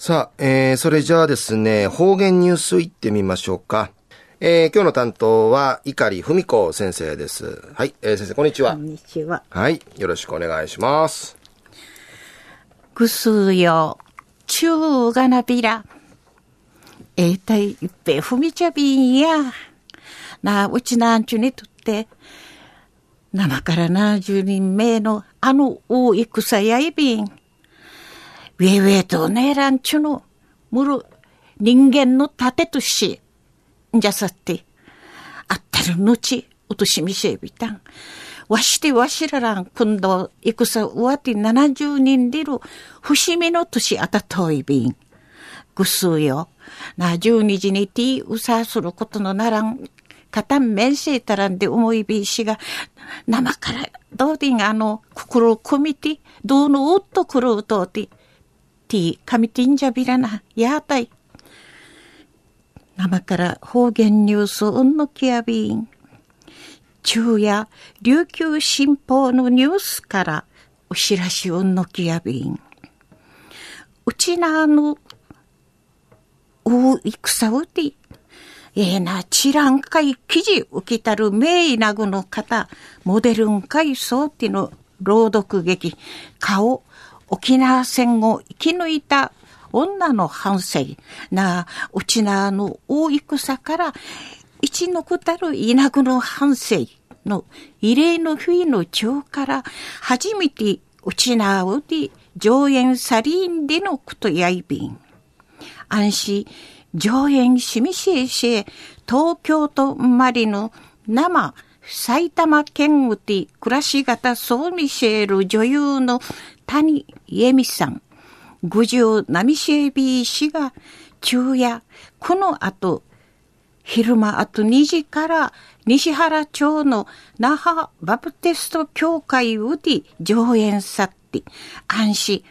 さあ、えー、それじゃあですね、方言ニュースいってみましょうか。えー、今日の担当は、碇文子先生です。はい、えー、先生、こんにちは。こんにちは。はい、よろしくお願いします。ぐすよ、ちゅうがなびら。えー、たい、いっぺ、ふみちゃびんや。な、うちなんちゅにとって、生からな十人目のあの大戦やいびん。ウェウェとねらんちゅの、むる人間の盾とし、んじゃさって、あったるのち、うとしみせびたん。わしてわしららん、今度、戦うわて七十人でる、節目の年あたといびん。ぐすうよ。な、十二時にティーうさすることのならん、かたんめんせいたらんで思いびしが、生から、どうでんあの、心を込みて、どうのうっとくるうとうて、ティー、ミティンジャビラナ、やーたい。生から方言ニュースうんのきやびん。昼夜、琉球新報のニュースからお知らしうんのきやびん。うちなあの、う戦うて、ええな、ちらんかい記事受けたる名医なぐの方、モデルンかいそうての朗読劇、顔、沖縄戦を生き抜いた女の反省な、うちなの大戦から一のくたる稲ぐの反省の異例の日の長から初めてうちなうで上演サリーンでのことやいびん。安心、上演しみしえしえ、東京都マリの生埼玉県うて暮らし方そう見せる女優の谷恵美さん、五十波シェービー氏が昼夜、この後、昼間あと2時から西原町の那覇バプテスト教会うで上演さって、安心、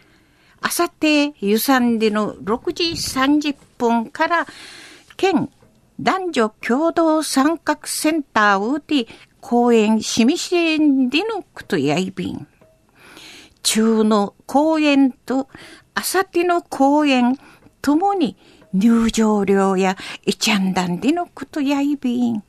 あさってゆさんでの6時30分から県男女共同参画センターうで公演しみしえんでのことやいびん。中の公演とあさっての公演ともに入場料やいちゃんだんでのことやいびん。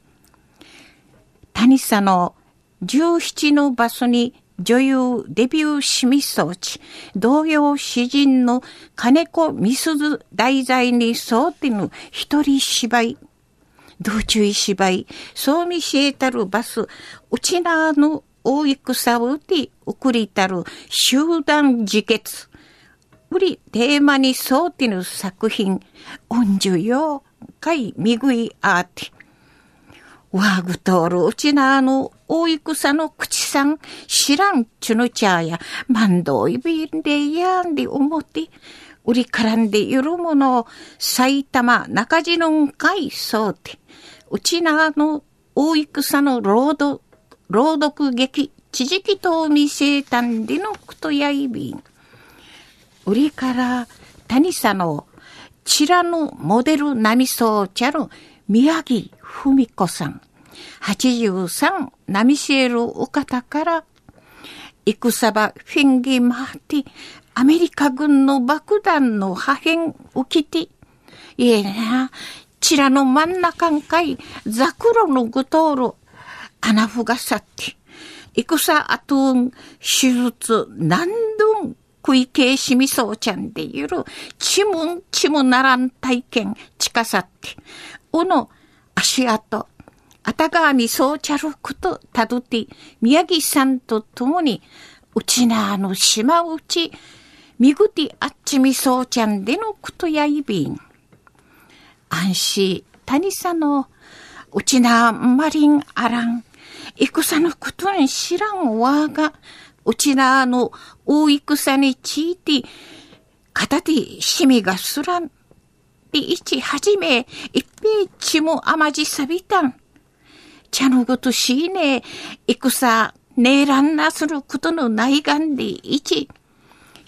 谷さの17の場所に女優デビューしみそうち、同様詩人の金子みすず題材に沿ってぬ一人芝居、道中芝居、そう見しえたるバス、うちなの大戦をうて送りたる集団自決。売りテーマに沿ってぬ作品、恩寿よ、かいみぐいあって。わぐとおるうちなあの大戦の口さん知らんちゅのちゃや、万道いびんでやんで思って、売りからんでゆるもの埼玉中地のんかいそうて、うちなの大戦のロード朗読劇、地磁気と見せたんでのくとやいびん。売りから谷さのちらのモデル並そうちゃる宮城文子さん。83波シエルお方から、戦場フィンギマーティ、アメリカ軍の爆弾の破片を着て、いえな、ちらの真ん中んかい、ザクロのグトール、穴ふがさって、戦あとん、手術、何度ん、食いけしみそうちゃんでゆる、ちむんちむならん体験、近さって、おの足跡、あたがみそうちゃることたどって、宮城さんと共に、うちなあの島うち、みぐてあっちみそうちゃんでのことやいびん。安心、谷さの、うちなまりんあらん。戦のことに知らんわが、うちらの大戦について、片手しみがすらん。で、いちはじめ、一平ちもあまじさびたん。茶のごとしいね、戦、ねえらんなすることのないがんで、いち、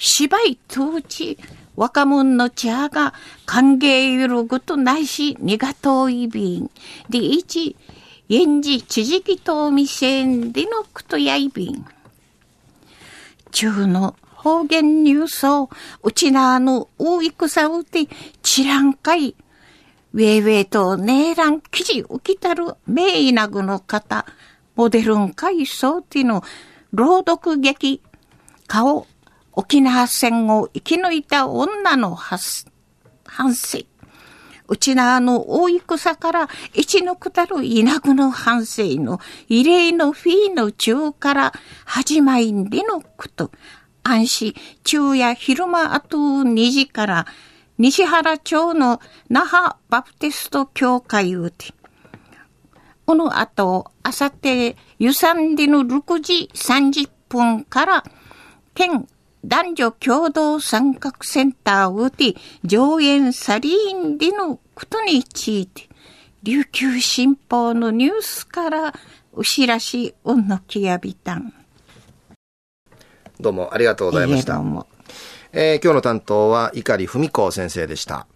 芝居当時、若者の茶が歓迎ゆることないし、にがといびん。で、いち、現時知識と未成でのくとやいびん。中の方言ニュースをうちなの大戦うて知らんかい。ウェイウェイとネーラン記事浮きたる名医なぐの方、モデルン回想っての朗読劇、顔、沖縄戦を生き抜いた女の反省。うちなの大戦から一のくたる稲具の反省の異例のフィーの中から始まりでのこと。安心、昼夜昼間あと2時から西原町の那覇バプテスト教会うて。この後、あさって湯山での6時30分から県男女共同参画センターをて上演サリーンでのことについて、琉球新報のニュースからお知らしおんのきやびたん。どうもありがとうございました。えー、今日の担当は碇文子先生でした。